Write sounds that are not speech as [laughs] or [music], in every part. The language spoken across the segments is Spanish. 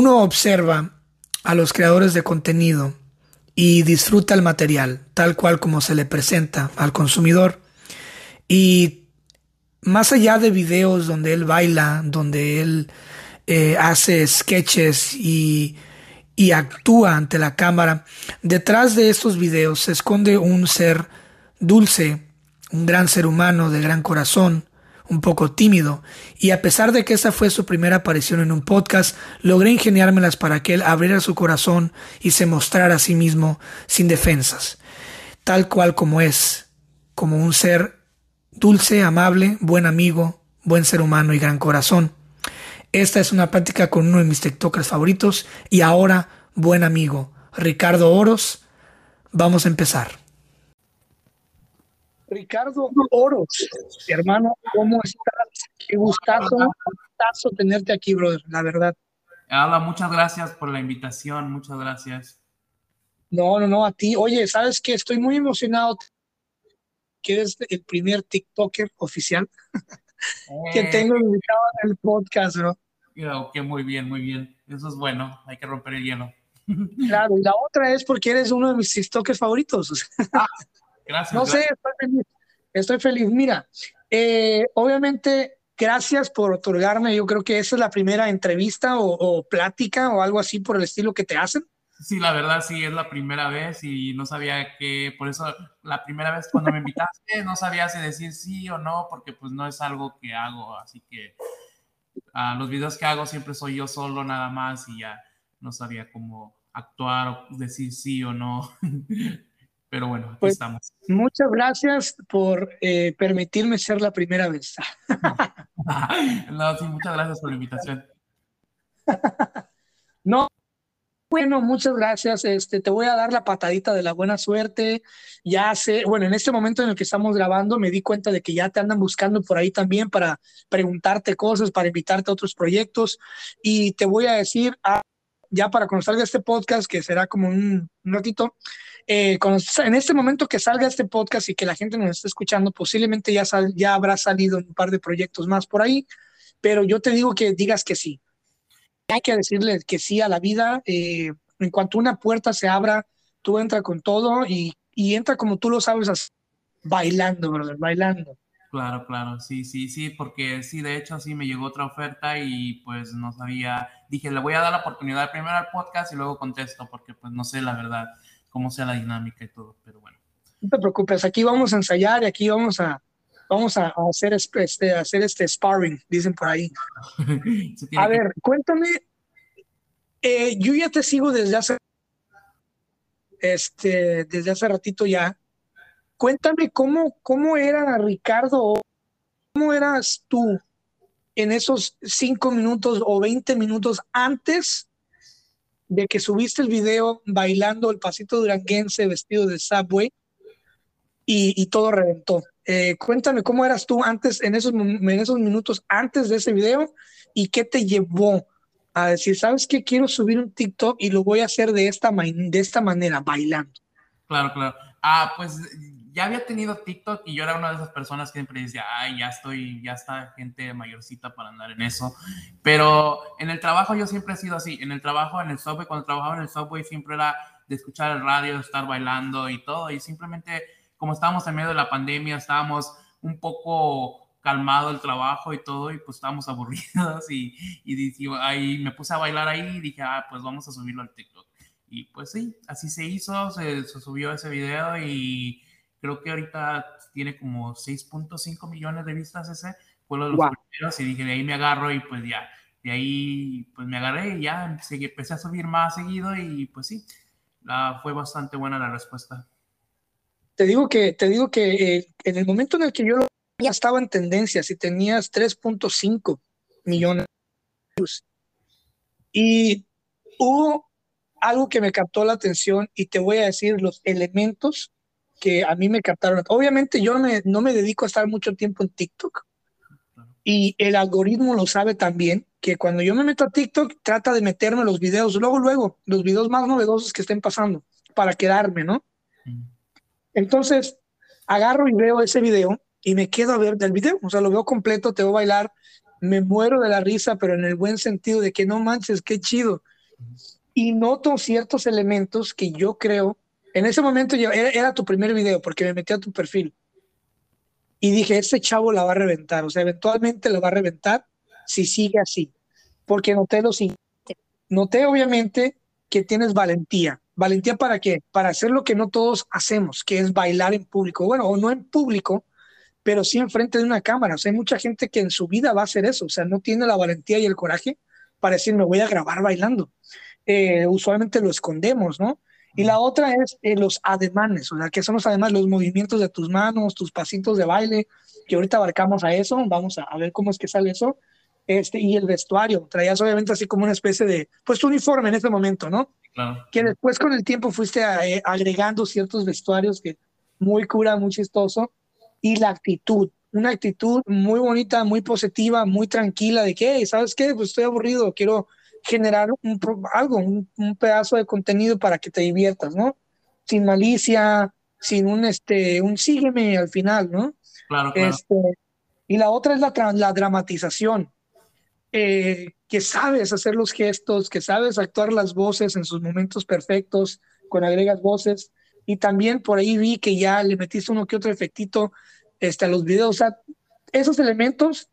uno observa a los creadores de contenido y disfruta el material tal cual como se le presenta al consumidor. Y más allá de videos donde él baila, donde él eh, hace sketches y, y actúa ante la cámara, detrás de estos videos se esconde un ser dulce, un gran ser humano de gran corazón, un poco tímido, y a pesar de que esa fue su primera aparición en un podcast, logré ingeniármelas para que él abriera su corazón y se mostrara a sí mismo sin defensas, tal cual como es, como un ser dulce, amable, buen amigo, buen ser humano y gran corazón. Esta es una práctica con uno de mis TikTokers favoritos y ahora buen amigo, Ricardo Oros. Vamos a empezar. Ricardo Oros, hermano, ¿cómo estás? Qué gustazo, gustazo tenerte aquí, brother, la verdad. Hola, muchas gracias por la invitación, muchas gracias. No, no, no, a ti. Oye, ¿sabes qué? Estoy muy emocionado que eres el primer TikToker oficial [laughs] que eh. tengo invitado en el podcast, bro. Ok, muy bien, muy bien. Eso es bueno, hay que romper el hielo. [laughs] Claro, y la otra es porque eres uno de mis TikTokers favoritos. Ah, [laughs] gracias. No sé, estoy feliz. Estoy feliz. Mira, eh, obviamente, gracias por otorgarme. Yo creo que esa es la primera entrevista o plática o algo así por el estilo que te hacen. Sí, la verdad sí, es la primera vez y no sabía que, por eso la primera vez cuando me invitaste no sabía si decir sí o no, porque pues no es algo que hago, así que uh, los videos que hago siempre soy yo solo nada más y ya no sabía cómo actuar o decir sí o no. [laughs] Pero bueno, aquí pues, estamos. Muchas gracias por eh, permitirme ser la primera vez. [laughs] no, sí, muchas gracias por la invitación. [laughs] no, bueno, muchas gracias. Este, te voy a dar la patadita de la buena suerte. Ya sé, bueno, en este momento en el que estamos grabando me di cuenta de que ya te andan buscando por ahí también para preguntarte cosas, para invitarte a otros proyectos. Y te voy a decir, ah, ya para cuando salga este podcast, que será como un, ratito, eh, en este momento que salga este podcast y que la gente nos esté escuchando, posiblemente ya, habrá salido un par de proyectos más por ahí, pero yo te digo que digas que sí hay que decirle que sí a la vida. Eh, en cuanto una puerta se abra, tú entra con todo y, y entra como tú lo sabes, bailando, brother, bailando. Claro, claro, sí, sí, sí, porque sí, de hecho sí me llegó otra oferta y pues no sabía, dije, le voy a dar la oportunidad primero al podcast y luego contesto, porque pues no sé la verdad cómo sea la dinámica y todo, pero bueno. No te preocupes, aquí vamos a ensayar y aquí vamos a, vamos a, hacer, este, hacer este sparring, dicen por ahí. [laughs] a ver, cuéntame, eh, yo ya te sigo desde hace, este, desde hace ratito ya. Cuéntame cómo, cómo era Ricardo, cómo eras tú en esos cinco minutos o veinte minutos antes de que subiste el video bailando el pasito duranguense vestido de subway y todo reventó. Eh, cuéntame cómo eras tú antes, en esos, en esos minutos antes de ese video y qué te llevó a decir, ¿sabes qué? Quiero subir un TikTok y lo voy a hacer de esta, de esta manera, bailando. Claro, claro. Ah, pues ya había tenido TikTok y yo era una de esas personas que siempre decía, ay, ya estoy, ya está gente mayorcita para andar en eso. Pero en el trabajo yo siempre he sido así. En el trabajo, en el subway, cuando trabajaba en el subway, siempre era de escuchar el radio, estar bailando y todo. Y simplemente como estábamos en medio de la pandemia, estábamos un poco calmado el trabajo y todo, y pues estábamos [laughs] aburridos y, y, ahí me puse a bailar ahí y dije, ah, pues vamos a subirlo al TikTok. Y pues sí, así se hizo, se, subió ese video y creo que ahorita tiene como 6.5 millones de vistas ese, fue uno de los primeros y dije, de ahí me agarro y pues ya, de ahí pues me agarré y ya empecé, a subir más seguido y pues sí, la, fue bastante buena la respuesta. Te digo que, te digo que eh, en el momento en el que yo lo ya estaba en tendencia, si tenías 3.5 millones y hubo algo que me captó la atención y te voy a decir los elementos que a mí me captaron. Obviamente yo no me, dedico a estar mucho tiempo en TikTok y el algoritmo lo sabe también, que cuando yo me meto a TikTok trata de meterme los videos, luego, luego, los videos más novedosos que estén pasando para quedarme, ¿no? Entonces, agarro y veo ese video y me quedo a ver del video, o sea, lo veo completo, te a bailar, me muero de la risa, pero en el buen sentido de que no manches, qué chido. y noto ciertos elementos que yo creo, en ese momento era, era tu primer video porque me metí a tu perfil y dije, este chavo la va a reventar, o sea, eventualmente la va a reventar si sigue así, porque noté lo siguiente, noté obviamente que tienes valentía. ¿Valentía para qué? Para hacer lo que no todos hacemos, que es bailar en público. Bueno, o no en público, pero sí enfrente de una cámara. O sea, hay mucha gente que en su vida va a hacer eso. O sea, no tiene la valentía y el coraje para decir, me voy a grabar bailando. Eh, usualmente lo escondemos, ¿no? Y la otra es eh, los ademanes, o sea, que son los además los movimientos de tus manos, tus pasitos de baile, que ahorita abarcamos a eso, vamos a, a ver cómo es que sale eso. Este, y el vestuario, traías obviamente así como una especie de, pues tu uniforme en ese momento, ¿no? Claro. Que después con el tiempo fuiste eh, agregando ciertos vestuarios que muy cura, muy chistoso, y la actitud, una actitud muy bonita, muy positiva, muy tranquila, de que, ¿sabes qué? Pues estoy aburrido, quiero generar un, algo, un, pedazo de contenido para que te diviertas, ¿no? Sin malicia, sin un, este, un sígueme al final, ¿no? Claro, claro. Este, y la otra es la, la dramatización, eh, que sabes hacer los gestos, que sabes actuar las voces en sus momentos perfectos, con agregas voces. Y también por ahí vi que ya le metiste uno que otro efectito este, a los videos. O sea, esos elementos,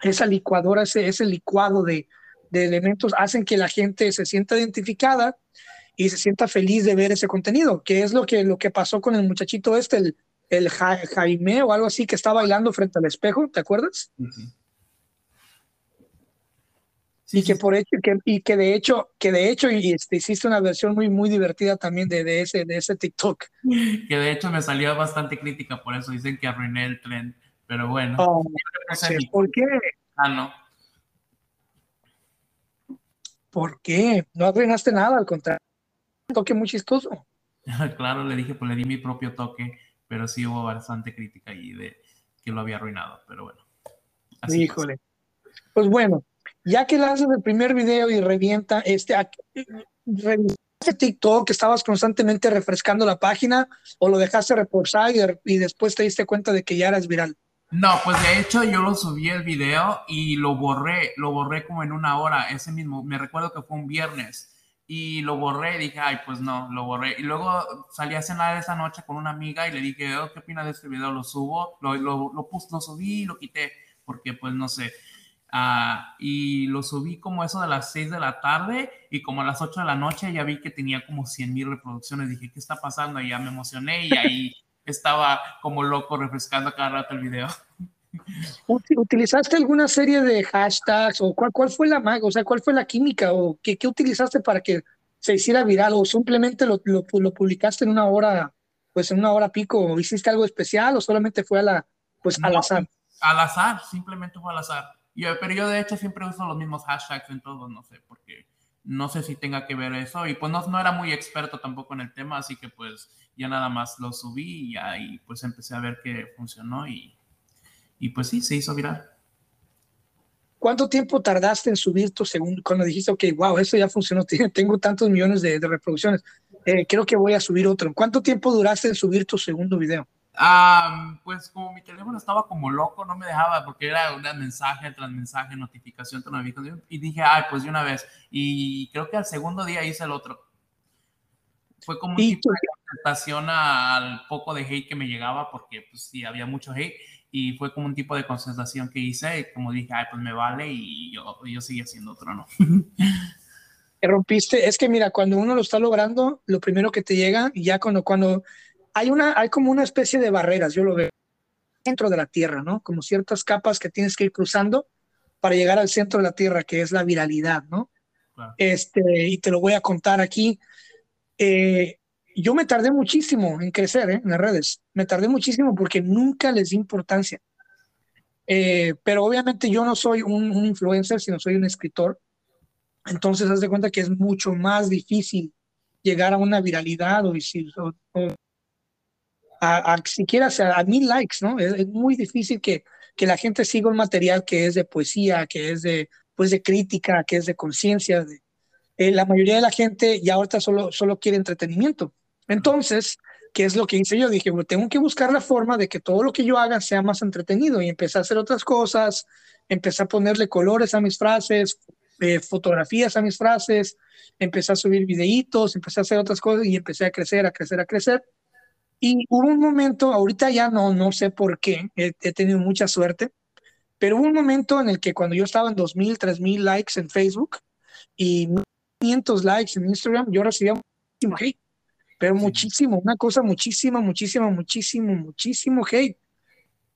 esa licuadora, ese, ese licuado de, de elementos hacen que la gente se sienta identificada y se sienta feliz de ver ese contenido, que es lo que, lo que pasó con el muchachito este, el, el Jaime o algo así, que está bailando frente al espejo, ¿te acuerdas? Sí, y que por hecho, que, y que de hecho, que de hecho, y este, hiciste una versión muy, muy divertida también de, de, ese, de ese TikTok. Que de hecho me salió bastante crítica, por eso dicen que arruiné el tren, pero bueno. Oh, ¿Por qué? Ah, no. ¿Por qué? No arruinaste nada, al contrario. Un toque muy chistoso. [laughs] claro, le dije, pues le di mi propio toque, pero sí hubo bastante crítica ahí de que lo había arruinado, pero bueno. Así Híjole. Pues bueno, ya que lanzas el primer video y revienta, este, revisaste TikTok, estabas constantemente refrescando la página o lo dejaste reposar y, y después te diste cuenta de que ya eras viral. No, pues de hecho yo lo subí el video y lo borré, lo borré como en una hora, ese mismo, me recuerdo que fue un viernes y lo borré y dije, ay, pues no, lo borré. Y luego salí a cenar esa noche con una amiga y le dije, oh, ¿qué opinas de este video? Lo subo, lo, lo, lo, lo subí y lo quité, porque pues no sé. Uh, y lo subí como eso de las 6 de la tarde y como a las 8 de la noche ya vi que tenía como 100 mil reproducciones. Dije, ¿qué está pasando? Y ya me emocioné y ahí [laughs] estaba como loco refrescando cada rato el video. [laughs] ¿Utilizaste alguna serie de hashtags o cuál, cuál fue la o sea, cuál fue la química o qué, qué utilizaste para que se hiciera viral o simplemente lo, lo, lo, publicaste en una hora, pues en una hora pico hiciste algo especial o solamente fue a la, pues al azar? Al azar, simplemente fue al azar. Yo, pero yo de hecho siempre uso los mismos hashtags en todos, no sé, porque no sé si tenga que ver eso y pues no, no era muy experto tampoco en el tema, así que pues ya nada más lo subí y ahí pues empecé a ver que funcionó y, y pues sí, se hizo viral. ¿Cuánto tiempo tardaste en subir tu segundo? Cuando dijiste, ok, wow, eso ya funcionó, [laughs] tengo tantos millones de, reproducciones, eh, creo que voy a subir otro. ¿Cuánto tiempo duraste en subir tu segundo video? Ah, pues como mi teléfono estaba como loco, no me dejaba porque era un mensaje tras mensaje, notificación tras notificación. Y dije, ay, pues de una vez. Y creo que al segundo día hice el otro. Fue como un tipo de contestación al poco de hate que me llegaba, porque pues sí, había mucho hate. Y fue como un tipo de concentración que hice. Y como dije, ay, pues me vale. Y yo, yo seguí haciendo otro, ¿no? [laughs] rompiste. Es que mira, cuando uno lo está logrando, lo primero que te llega, ya cuando, cuando hay, una, hay como una especie de barreras, yo lo veo, dentro de la Tierra, ¿no? Como ciertas capas que tienes que ir cruzando para llegar al centro de la Tierra, que es la viralidad, ¿no? Este, y te lo voy a contar aquí. Eh, yo me tardé muchísimo en crecer ¿eh? en las redes, me tardé muchísimo porque nunca les di importancia. Eh, pero obviamente yo no soy un, un, influencer, sino soy un escritor. Entonces, haz de cuenta que es mucho más difícil llegar a una viralidad o, o, o a, siquiera a mil likes, ¿no? Es, muy difícil que, que la gente siga un material que es de poesía, que es de, pues de crítica, que es de conciencia. Eh, la mayoría de la gente ya ahorita solo, solo quiere entretenimiento. Entonces, ¿qué es lo que hice yo? Dije, bueno, tengo que buscar la forma de que todo lo que yo haga sea más entretenido y empecé a hacer otras cosas, empecé a ponerle colores a mis frases, eh, fotografías a mis frases, empecé a subir videitos, empecé a hacer otras cosas y empecé a crecer, a crecer, a crecer. Y hubo un momento, ahorita ya no, no sé por qué, he, he tenido mucha suerte, pero hubo un momento en el que cuando yo estaba en 2.000, 3.000 likes en Facebook y 500 likes en Instagram, yo recibía muchísimo hate, pero muchísimo, una cosa muchísimo, muchísimo, muchísimo, muchísimo hate.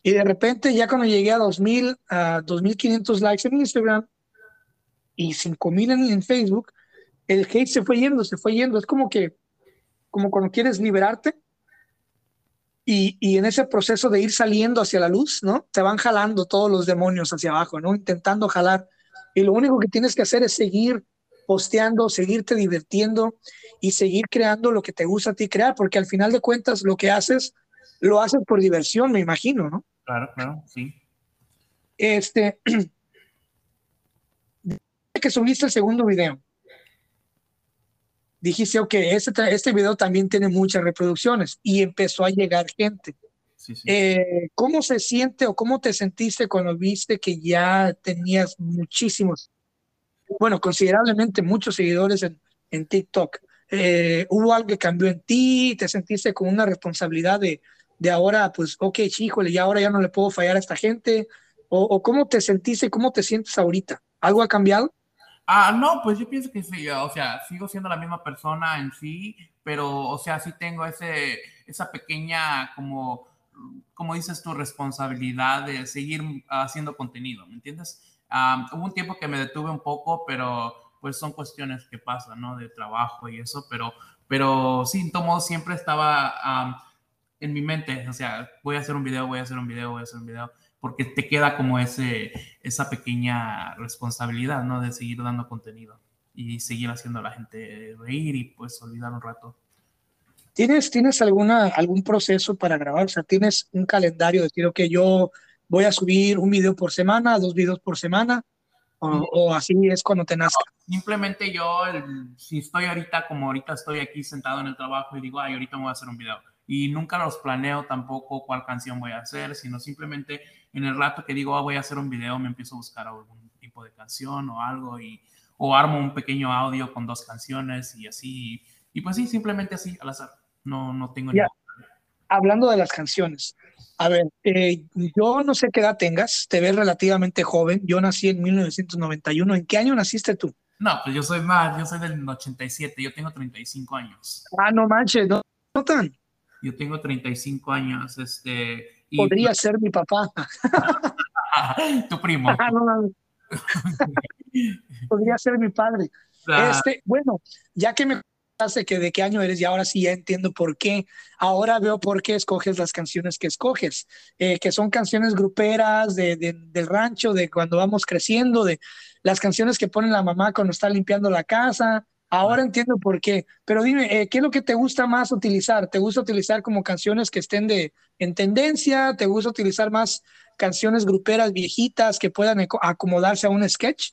Y de repente, ya cuando llegué a 2.000, a 2.500 likes en Instagram y 5.000 en, en Facebook, el hate se fue yendo, se fue yendo. Es como que, como cuando quieres liberarte y, y, en ese proceso de ir saliendo hacia la luz, ¿no? Te van jalando todos los demonios hacia abajo, ¿no? Intentando jalar. Y lo único que tienes que hacer es seguir posteando, seguirte divirtiendo y seguir creando lo que te gusta a ti crear, porque al final de cuentas lo que haces, lo haces por diversión, me imagino, ¿no? Claro, claro, sí. Este, [clears throat] que subiste el segundo video, dijiste, ok, este, este video también tiene muchas reproducciones y empezó a llegar gente. Sí, sí. Eh, ¿Cómo se siente o cómo te sentiste cuando viste que ya tenías muchísimos, bueno, considerablemente muchos seguidores en, en TikTok? Eh, ¿Hubo algo que cambió en ti? ¿Te sentiste con una responsabilidad de, de ahora, pues, ok, híjole, ya ahora ya no le puedo fallar a esta gente? ¿O, o cómo te sentiste, cómo te sientes ahorita? ¿Algo ha cambiado? Ah, no, pues yo pienso que sí, o sea, sigo siendo la misma persona en sí, pero, o sea, sí tengo ese, esa pequeña, como, como dices tu responsabilidad de seguir haciendo contenido, ¿me entiendes? Um, hubo un tiempo que me detuve un poco, pero pues son cuestiones que pasan, ¿no? De trabajo y eso, pero, pero sí, todo siempre estaba um, en mi mente, o sea, voy a hacer un video, voy a hacer un video, voy a hacer un video porque te queda como ese, esa pequeña responsabilidad, ¿no? De seguir dando contenido y seguir haciendo a la gente reír y pues olvidar un rato. ¿Tienes, tienes alguna, algún proceso para grabar? O sea, ¿tienes un calendario de decir, que yo voy a subir un video por semana, dos videos por semana? O, mm. o así es cuando te nazca. No, simplemente yo, el, si estoy ahorita, como ahorita estoy aquí sentado en el trabajo y digo, ay, ahorita me voy a hacer un video. Y nunca los planeo tampoco cuál canción voy a hacer, sino simplemente en el rato que digo, oh, voy a hacer un video, me empiezo a buscar algún tipo de canción o algo y o armo un pequeño audio con dos canciones y así. Y pues sí, simplemente así, al azar. No, no tengo ya. Hablando de las canciones, a ver, eh, yo no sé qué edad tengas, te ves relativamente joven. Yo nací en 1991. ¿En qué año naciste tú? No, pues yo soy más, yo soy del 87, yo tengo 35 años. Ah, no manches, no, no tan. Yo tengo 35 años, este, y, Podría ser mi papá. [laughs] tu primo. Podría ser mi padre. Este, bueno, ya que me hace que de qué año eres y ahora sí ya entiendo por qué. Ahora veo por qué escoges las canciones que escoges, eh, que son canciones gruperas de, de, del rancho, de cuando vamos creciendo, de las canciones que pone la mamá cuando está limpiando la casa, Ahora entiendo por qué. Pero dime, eh, ¿qué es lo que te gusta más utilizar? ¿Te gusta utilizar como canciones que estén de, en tendencia? ¿Te gusta utilizar más canciones gruperas viejitas que puedan acomodarse a un sketch?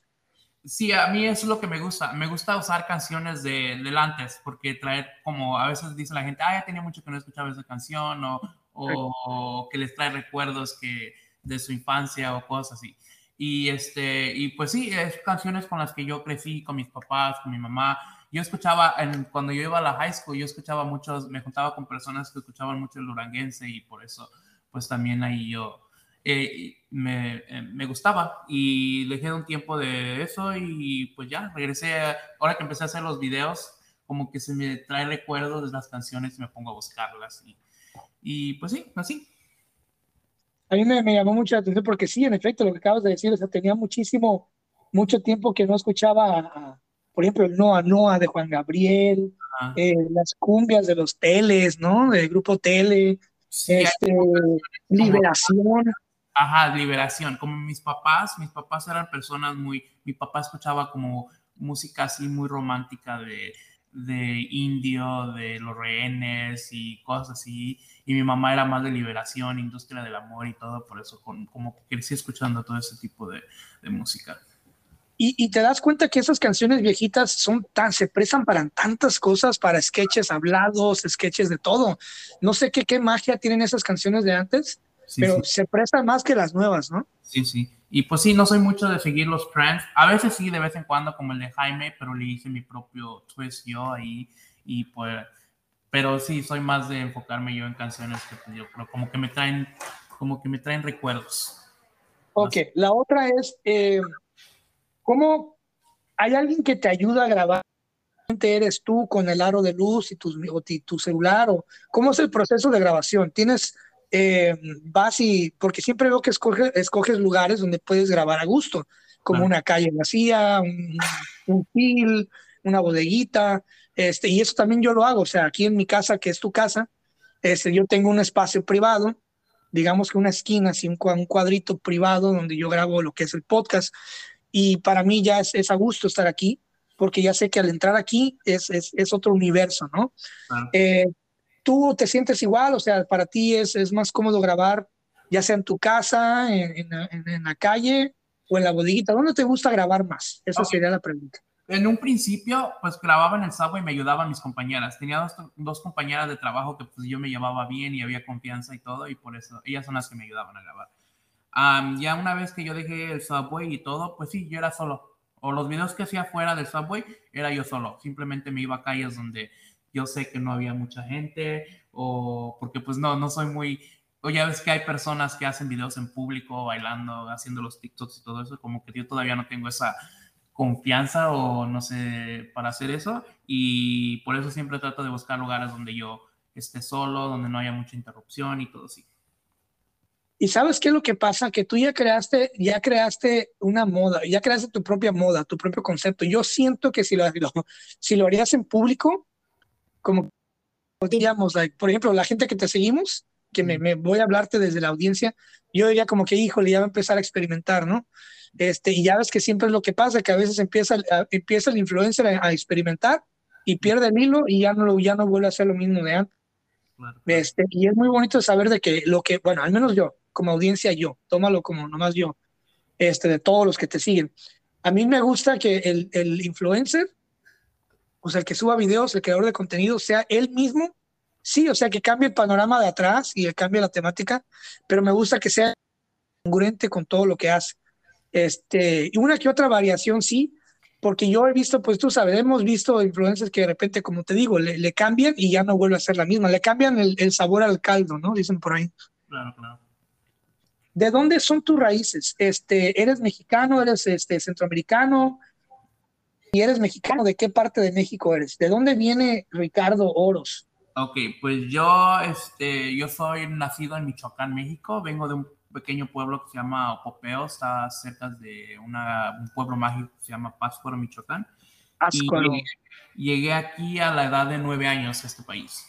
Sí, a mí eso es lo que me gusta. Me gusta usar canciones de, del antes, porque traer, como a veces dice la gente, ah, ya tenía mucho que no escuchaba esa canción, o, o que les trae recuerdos que, de su infancia o cosas así. Y, este, y pues sí, es canciones con las que yo crecí con mis papás, con mi mamá. Yo escuchaba, en, cuando yo iba a la high school, yo escuchaba muchos, me juntaba con personas que escuchaban mucho el uranguense y por eso, pues también ahí yo eh, me, eh, me, gustaba. Y dejé un tiempo de eso y pues ya, regresé, ahora que empecé a hacer los videos, como que se me trae recuerdos de las canciones y me pongo a buscarlas. Y, y pues sí, así a mí me, me, llamó mucho la atención porque sí, en efecto, lo que acabas de decir, o sea, tenía muchísimo, mucho tiempo que no escuchaba, a, por ejemplo, el Noa Noa de Juan Gabriel, eh, las cumbias de los teles, ¿no? Del grupo Tele, sí, este, Liberación. Ajá, Liberación. Como mis papás, mis papás eran personas muy, mi papá escuchaba como música así muy romántica de de indio, de los rehenes y cosas así. Y mi mamá era más de liberación, industria del amor y todo, por eso con, como que crecí escuchando todo ese tipo de, de música. Y, y, te das cuenta que esas canciones viejitas son tan, se prestan para tantas cosas, para sketches hablados, sketches de todo. No sé qué, qué magia tienen esas canciones de antes, sí, pero sí. se prestan más que las nuevas, ¿no? Sí, sí. Y pues sí, no soy mucho de seguir los trends. A veces sí, de vez en cuando, como el de Jaime, pero le hice mi propio twist yo ahí. Y pues, pero sí, soy más de enfocarme yo en canciones que pues, yo creo como que me traen, como que me traen recuerdos. Ok, la otra es, eh, ¿cómo hay alguien que te ayuda a grabar? eres tú con el aro de luz y tu, tu celular? O, ¿Cómo es el proceso de grabación? ¿Tienes eh, vas y, porque siempre veo que escoge, escoges lugares donde puedes grabar a gusto, como una calle vacía, un, un una bodeguita, este, y eso también yo lo hago, o sea, aquí en mi casa, que es tu casa, este, yo tengo un espacio privado, digamos que una esquina, así un, cuadrito privado donde yo grabo lo que es el podcast, y para mí ya es, es a gusto estar aquí, porque ya sé que al entrar aquí es, es, es otro universo, ¿no? Eh, ¿Tú te sientes igual? O sea, para ti es, es más cómodo grabar, ya sea en tu casa, en, en, la calle o en la bodeguita. ¿Dónde te gusta grabar más? Esa sería la pregunta. En un principio, pues grababa en el subway y me ayudaban mis compañeras. Tenía dos, dos, compañeras de trabajo que pues yo me llevaba bien y había confianza y todo, y por eso ellas son las que me ayudaban a grabar. ya una vez que yo dejé el subway y todo, pues sí, yo era solo. O los videos que hacía fuera del subway, era yo solo. Simplemente me iba a calles donde yo sé que no había mucha gente o porque pues no, no soy muy, o ya ves que hay personas que hacen videos en público, bailando, haciendo los TikToks y todo eso, como que yo todavía no tengo esa confianza o no sé para hacer eso y por eso siempre trato de buscar lugares donde yo esté solo, donde no haya mucha interrupción y todo así. Y sabes qué es lo que pasa, que tú ya creaste, ya creaste una moda, ya creaste tu propia moda, tu propio concepto. Yo siento que si lo, si lo harías en público, como digamos, por ejemplo, la gente que te seguimos, que me, voy a hablarte desde la audiencia, yo diría como que, híjole, ya va a empezar a experimentar, ¿no? Este, y ya ves que siempre es lo que pasa, que a veces empieza, empieza el influencer a, experimentar y pierde el hilo y ya no, ya no vuelve a hacer lo mismo de antes. Este, y es muy bonito saber de que lo que, bueno, al menos yo, como audiencia, yo, tómalo como nomás yo, este, de todos los que te siguen. A mí me gusta que el, el influencer o sea, el que suba videos, el creador de contenido, sea él mismo. Sí, o sea, que cambie el panorama de atrás y cambie la temática, pero me gusta que sea congruente con todo lo que hace. Este, y una que otra variación, sí, porque yo he visto, pues tú sabes, hemos visto influencers que de repente, como te digo, le, cambian y ya no vuelve a ser la misma, le cambian el, el, sabor al caldo, ¿no? Dicen por ahí. Claro, claro. ¿De dónde son tus raíces? Este, ¿Eres mexicano? ¿Eres este, centroamericano? Y eres mexicano, ¿de qué parte de México eres? ¿De dónde viene Ricardo Oros? Ok, pues yo, este, yo soy nacido en Michoacán, México. Vengo de un pequeño pueblo que se llama Opopeo, está cerca de una, un pueblo mágico que se llama Pátzcuaro, Michoacán. Pátzcuaro. Llegué, aquí a la edad de nueve años a este país.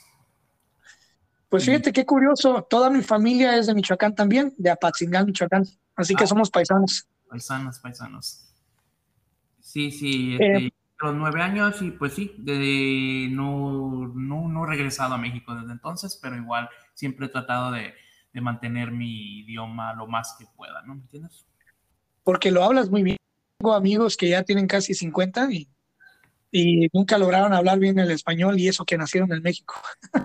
Pues fíjate qué curioso, toda mi familia es de Michoacán también, de Apatzingán, Michoacán. Así que ah. somos paisanos. Paisanos, paisanos. Sí, sí, eh, este, los nueve años y pues sí, de, no, no, no, he regresado a México desde entonces, pero igual siempre he tratado de, de mantener mi idioma lo más que pueda, ¿no? ¿Me entiendes? Porque lo hablas muy bien. Tengo amigos que ya tienen casi 50 y, y nunca lograron hablar bien el español y eso que nacieron en México.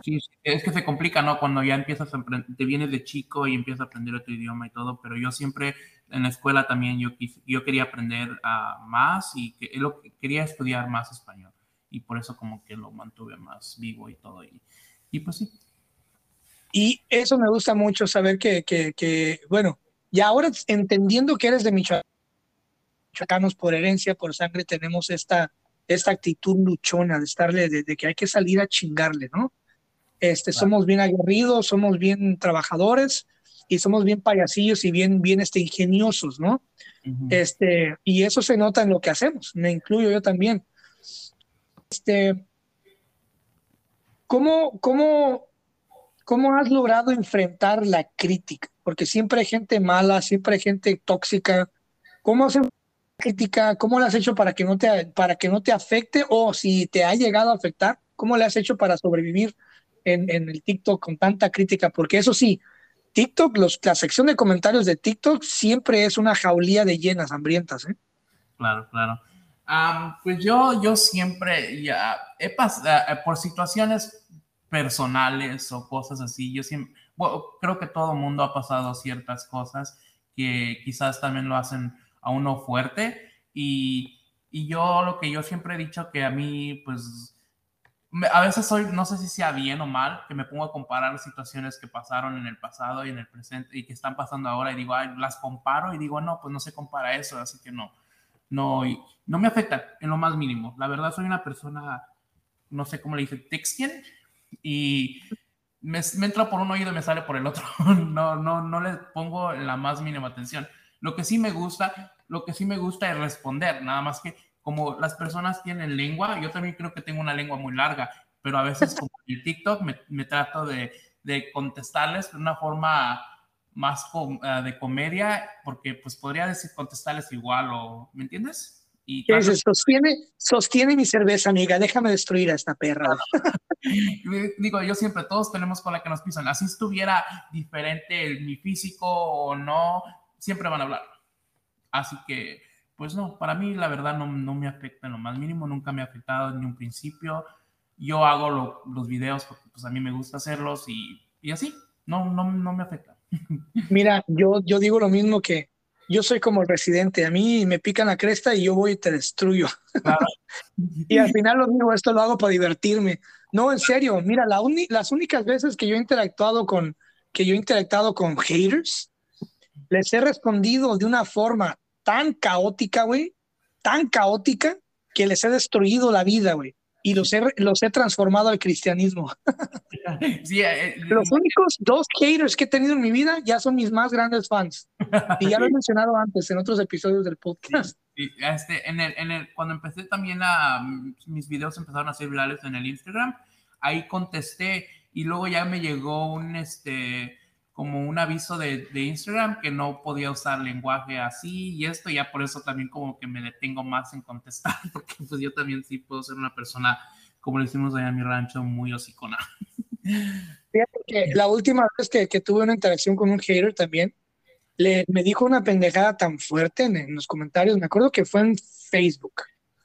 Sí, es que se complica, ¿no? Cuando ya empiezas a te vienes de chico y empiezas a aprender otro idioma y todo, pero yo siempre en la escuela también yo, yo quería aprender uh, más y que, lo, quería estudiar más español y por eso como que lo mantuve más vivo y todo y, y pues sí. Y eso me gusta mucho saber que, que, que, bueno, y ahora entendiendo que eres de Michoacán, Michoacanos por herencia, por sangre, tenemos esta, esta actitud luchona de estarle, de, que hay que salir a chingarle, ¿no? Este, Somos bien aguerridos, somos bien trabajadores, y somos bien payasillos y bien, bien este, ingeniosos, ¿no? este, y eso se nota en lo que hacemos, me incluyo yo también. Este, ¿cómo, cómo, ¿Cómo has logrado enfrentar la crítica? Porque siempre hay gente mala, siempre hay gente tóxica. ¿Cómo haces crítica? ¿Cómo la has hecho para que, no te, para que no te afecte? O si te ha llegado a afectar, ¿cómo le has hecho para sobrevivir en, en el TikTok con tanta crítica? Porque eso sí, TikTok, los, la sección de comentarios de TikTok siempre es una jaulía de llenas hambrientas. ¿eh? Claro, claro. pues yo, yo siempre, ya, he pasado, eh, por situaciones personales o cosas así, yo siempre, creo que todo mundo ha pasado ciertas cosas que quizás también lo hacen a uno fuerte. Y, y yo lo que yo siempre he dicho que a mí, pues, a veces soy, no sé si sea bien o mal, que me pongo a comparar situaciones que pasaron en el pasado y en el presente y que están pasando ahora y digo, ay, las comparo y digo, no, pues no se compara eso, así que no, no, no me afecta en lo más mínimo. La verdad soy una persona, no sé cómo le dice, textien y me, me entra por un oído y me sale por el otro. [laughs] no, no, no le pongo la más mínima atención. Lo que sí me gusta, lo que sí me gusta es responder, nada más que como las personas tienen lengua, yo también creo que tengo una lengua muy larga, pero a veces como en el TikTok me, me trato de, de, contestarles de una forma más uh, de comedia, porque pues podría decir contestarles igual o, ¿me entiendes? Y sostiene, sostiene mi cerveza, amiga, déjame destruir a esta perra. [laughs] Digo, yo siempre, todos tenemos con la que nos pisan, así estuviera diferente mi físico o no, siempre van a hablar. Así que pues no, para mí la verdad no, no, me afecta en lo más mínimo, nunca me ha afectado en un principio. Yo hago los videos porque pues a mí me gusta hacerlos y, y así, no, no, no me afecta. [laughs] Mira, yo, yo digo lo mismo que yo soy como el residente, a mí me pican la cresta y yo voy y te destruyo. [laughs] y al final lo digo, esto lo hago para divertirme. No, en serio, mira, la las únicas veces que yo he interactuado con, que yo he interactuado con haters, les he respondido de una forma tan caótica, güey, tan caótica que les he destruido la vida, güey. Y los he, los he transformado al cristianismo. [laughs] Sí, eh, eh, los únicos dos haters que he tenido en mi vida ya son mis más grandes fans. Y ya lo he [laughs] mencionado antes en otros episodios del podcast. [laughs] este, en el, en el, cuando empecé también a. Mis videos empezaron a ser virales en el Instagram, ahí contesté y luego ya me llegó un. Este, como un aviso de, Instagram que no podía usar lenguaje así y esto, ya por eso también como que me detengo más en contestar, [laughs] porque pues yo también sí puedo ser una persona, como le decimos allá en mi rancho, muy hocicona. Que la última vez que, tuve una interacción con un hater también, le, me dijo una pendejada tan fuerte en los comentarios, me acuerdo que fue en Facebook,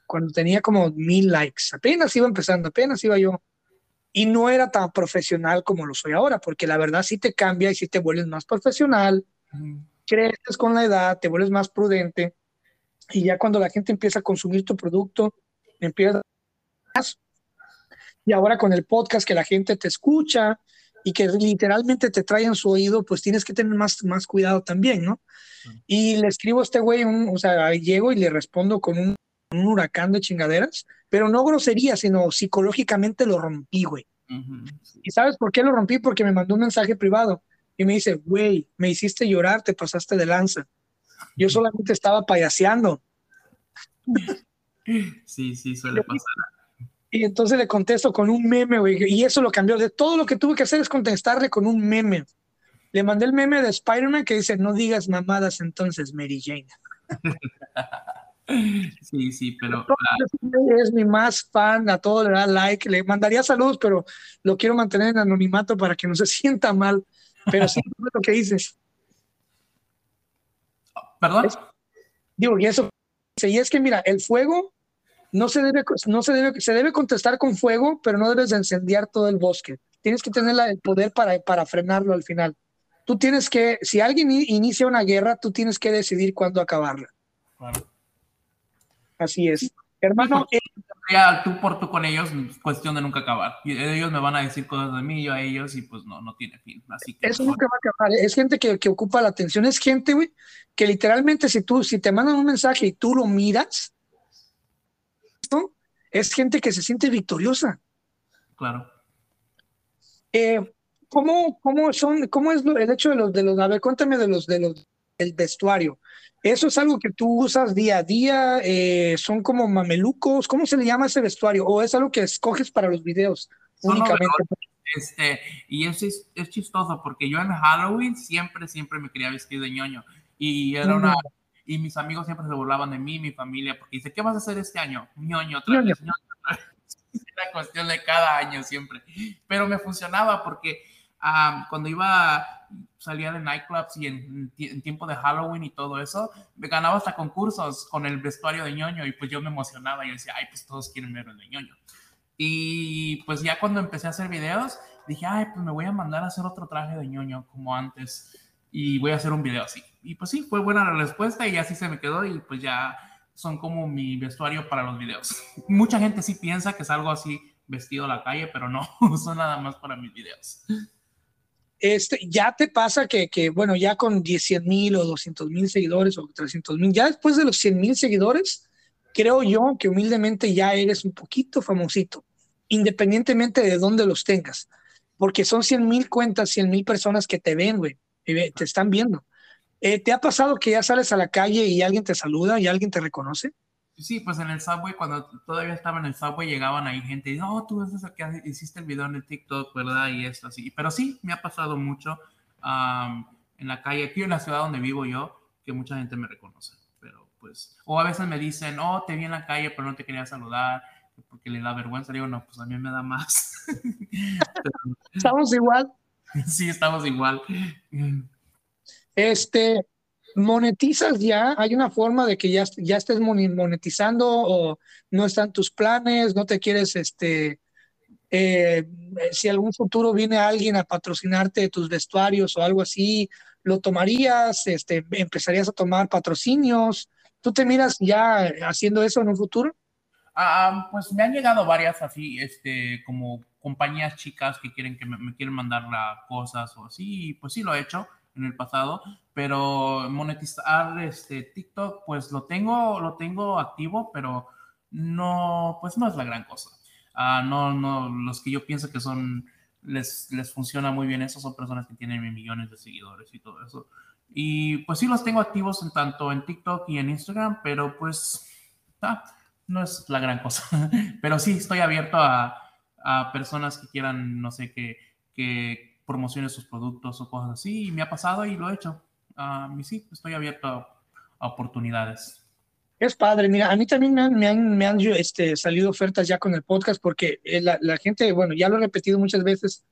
cuando tenía como mil likes, apenas iba empezando, apenas iba yo y no era tan profesional como lo soy ahora, porque la verdad sí te cambia y sí te vuelves más profesional, creces con la edad, te vuelves más prudente y ya cuando la gente empieza a consumir tu producto, empieza más. Y ahora con el podcast que la gente te escucha y que literalmente te trae en su oído, pues tienes que tener más, más cuidado también, ¿no? Y le escribo a este güey, o sea, llego y le respondo con un un huracán de chingaderas, pero no grosería, sino psicológicamente lo rompí, güey. ¿Y sabes por qué lo rompí? Porque me mandó un mensaje privado y me dice, güey, me hiciste llorar, te pasaste de lanza. Yo solamente estaba payaseando. Sí, sí, suele pasar. Y entonces le contesto con un meme, güey, y eso lo cambió. De todo lo que tuve que hacer es contestarle con un meme. Le mandé el meme de Spider-Man que dice, no digas mamadas entonces, Mary Jane. [laughs] Sí, sí, pero. Es mi más fan, a todo le da like, le mandaría saludos, pero lo quiero mantener en anonimato para que no se [laughs] sienta mal. Pero sí, lo que dices. ¿Perdón? digo, y eso. Y es que, mira, el fuego no se debe, no se debe, se debe contestar con fuego, pero no debes de incendiar todo el bosque. Tienes que tener el poder para, para frenarlo al final. Tú tienes que, si alguien inicia una guerra, tú tienes que decidir cuándo acabarla. Claro. Así es. Hermano, eh, tú por tú con ellos, cuestión de nunca acabar. Y ellos me van a decir cosas de mí, yo a ellos, y pues no, no tiene fin. Así que, Eso nunca va a acabar. Es gente que, que ocupa la atención. Es gente, güey, que literalmente si tú, si te mandan un mensaje y tú lo miras, ¿no? es gente que se siente victoriosa. Claro. Eh, ¿cómo, ¿Cómo son, cómo es el hecho de los, de los, a ver, cuéntame de los, de los, del vestuario. ¿Eso es algo que tú usas día a día? Eh, ¿Son como mamelucos? ¿Cómo se le llama ese vestuario? ¿O es algo que escoges para los videos únicamente? este, y es, es chistoso porque yo en Halloween siempre, siempre me quería vestir de ñoño. Y era una... Y mis amigos siempre se burlaban de mí, mi familia, porque dice, ¿qué vas a hacer este año? ñoño otra vez. Ñoño [laughs] Es una cuestión de cada año siempre. Pero me funcionaba porque cuando iba, salía de nightclubs y en, tiempo de Halloween y todo eso, me ganaba hasta concursos con el vestuario de ñoño y pues yo me emocionaba y decía, ay, pues todos quieren ver el de ñoño. Y pues ya cuando empecé a hacer videos, dije, ay, pues me voy a mandar a hacer otro traje de ñoño como antes. y voy a hacer un video así. Y pues sí, fue buena la respuesta y así se me quedó y pues ya son como mi vestuario para los videos. [laughs] Mucha gente sí piensa que es algo así vestido a la calle, pero no, [laughs] son nada más para mis videos. Este, ya te pasa que, que bueno, ya con 10 mil o 200 mil seguidores o 300 mil, ya después de los 100 mil seguidores, creo yo que humildemente ya eres un poquito famosito, independientemente de dónde los tengas, porque son 100 mil cuentas, 100 mil personas que te ven, güey, te están viendo. Eh, ¿Te ha pasado que ya sales a la calle y alguien te saluda y alguien te reconoce? Sí, pues en el subway, cuando todavía estaba en el subway, llegaban ahí gente y, no, tú eres el que hiciste el video en el TikTok, ¿verdad? Y esto así. Pero sí, me ha pasado mucho en la calle, aquí en la ciudad donde vivo yo, que mucha gente me reconoce. Pero pues, o a veces me dicen, oh, te vi en la calle, pero no te quería saludar, porque le da vergüenza. Digo, no, pues a mí me da más. [laughs] Estamos igual. Sí, estamos igual. Este, monetizas ya, hay una forma de que ya, ya estés monetizando o no están tus planes, no te quieres, este, eh, si algún futuro viene alguien a patrocinarte tus vestuarios o algo así, lo tomarías, este, empezarías a tomar patrocinios. ¿Tú te miras ya haciendo eso en un futuro? Ah, pues me han llegado varias así, este, como compañías chicas que quieren que me, quieren mandar cosas o así, pues sí lo he hecho en el pasado, pero monetizar este TikTok, pues lo tengo, lo tengo activo, pero no, pues no es la gran cosa. Ah, no, no, los que yo pienso que son, les, les funciona muy bien eso, son personas que tienen millones de seguidores y todo eso. Y pues sí los tengo activos en tanto en TikTok y en Instagram, pero pues ah, no es la gran cosa. [laughs] pero sí estoy abierto a, a personas que quieran, no sé, que, que promocione sus productos o cosas así. Y me ha pasado y lo he hecho. a mí sí, estoy abierto a, oportunidades. Es padre, mira, a mí también me han, me han, me han este, salido ofertas ya con el podcast porque eh, la, la, gente, bueno, ya lo he repetido muchas veces,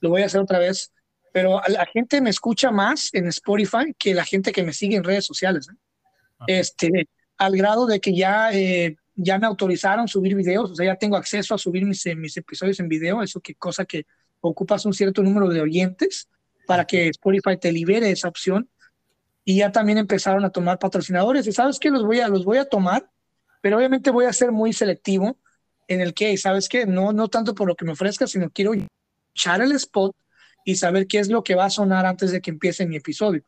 lo voy a hacer otra vez, pero la gente me escucha más en Spotify que la gente que me sigue en redes sociales. ¿eh? Este, al grado de que ya, eh, ya me autorizaron subir videos, o sea, ya tengo acceso a subir mis, mis episodios en video, eso que cosa que ocupas un cierto número de oyentes para que Spotify te libere esa opción. Y ya también empezaron a tomar patrocinadores. Y sabes que los voy a, los voy a tomar, pero obviamente voy a ser muy selectivo en el que, ¿sabes qué? No, no tanto por lo que me ofrezca, sino quiero echar el spot y saber qué es lo que va a sonar antes de que empiece mi episodio.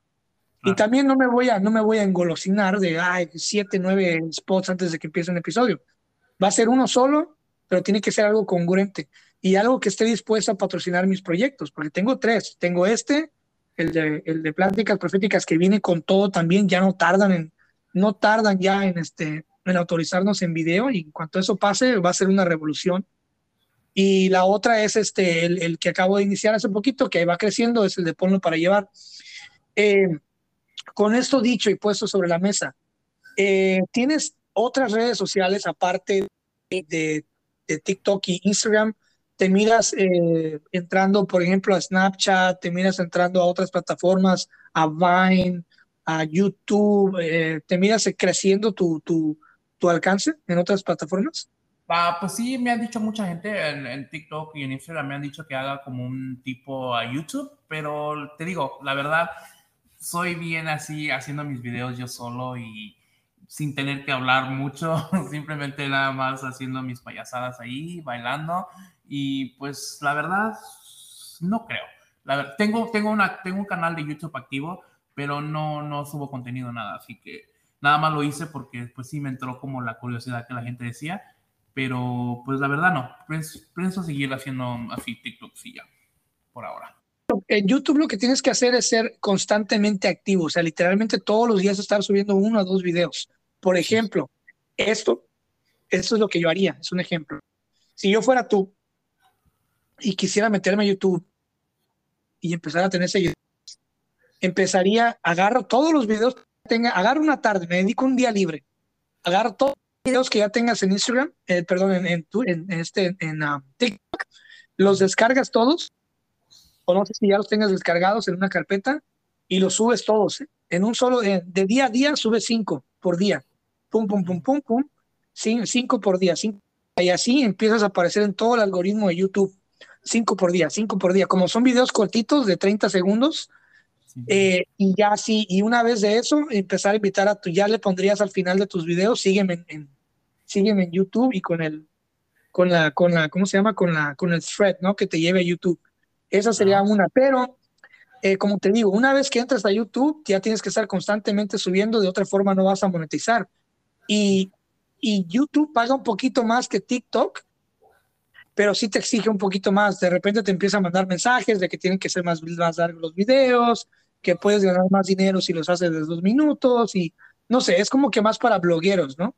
Y también no me voy a, no me voy a engolosinar de, ay, siete, nueve spots antes de que empiece un episodio. Va a ser uno solo, pero tiene que ser algo congruente y algo que esté dispuesto a patrocinar mis proyectos, porque tengo tres. Tengo este, el de, el de pláticas proféticas que viene con todo también, ya no tardan en, no tardan ya en este, en autorizarnos en video y en cuanto eso pase va a ser una revolución. Y la otra es este, el, el que acabo de iniciar hace poquito, que va creciendo, es el de Ponlo para llevar. Eh, con esto dicho y puesto sobre la mesa, eh, ¿tienes otras redes sociales aparte de, de TikTok y Instagram te miras eh, entrando, por ejemplo, a Snapchat, te miras entrando a otras plataformas, a Vine, a YouTube, eh, te miras creciendo tu, tu, tu, alcance en otras plataformas? Ah, pues sí, me han dicho mucha gente en, en, TikTok y en Instagram, me han dicho que haga como un tipo a YouTube, pero te digo, la verdad, soy bien así haciendo mis videos yo solo y sin tener que hablar mucho, [laughs] simplemente nada más haciendo mis payasadas ahí, bailando y pues la verdad, no creo. La tengo, tengo, una, tengo un canal de YouTube activo, pero no, no subo contenido nada. Así que nada más lo hice porque pues sí me entró como la curiosidad que la gente decía. Pero pues la verdad no. Pienso, seguir haciendo así TikTok, sí ya, por ahora. En YouTube lo que tienes que hacer es ser constantemente activo, o sea, literalmente todos los días estar subiendo uno o dos videos. Por ejemplo, esto, esto es lo que yo haría, es un ejemplo. Si yo fuera tú, y quisiera meterme a YouTube y empezar a tener seguidores, empezaría, agarro todos los videos agarro una tarde, me dedico un día libre, agarro todos los videos que ya tengas en Instagram, eh, perdón, en, en, este, en uh, TikTok, los descargas todos, o no sé si ya los tengas descargados en una carpeta, y los subes todos, ¿eh? en un solo, de día a día subes cinco por día, pum, pum, pum, pum, pum, cinco por día, cinco, y así empiezas a aparecer en todo el algoritmo de YouTube cinco por día, cinco por día. Como son videos cortitos de 30 segundos, Eh, y ya sí, y una vez de eso, empezar a invitar a tu, ya le pondrías al final de tus videos, sígueme en, sígueme en YouTube y con el, con la, con la, ¿cómo se llama? Con la, con el thread, ¿no? Que te lleve a YouTube. Esa sería una, pero eh, como te digo, una vez que entras a YouTube, ya tienes que estar constantemente subiendo, de otra forma no vas a monetizar. Y, y YouTube paga un poquito más que TikTok, pero sí te exige un poquito más. De repente te empieza a mandar mensajes de que tienen que ser más, más largos los videos, que puedes ganar más dinero si los haces de dos minutos y no sé, es como que más para blogueros, ¿no?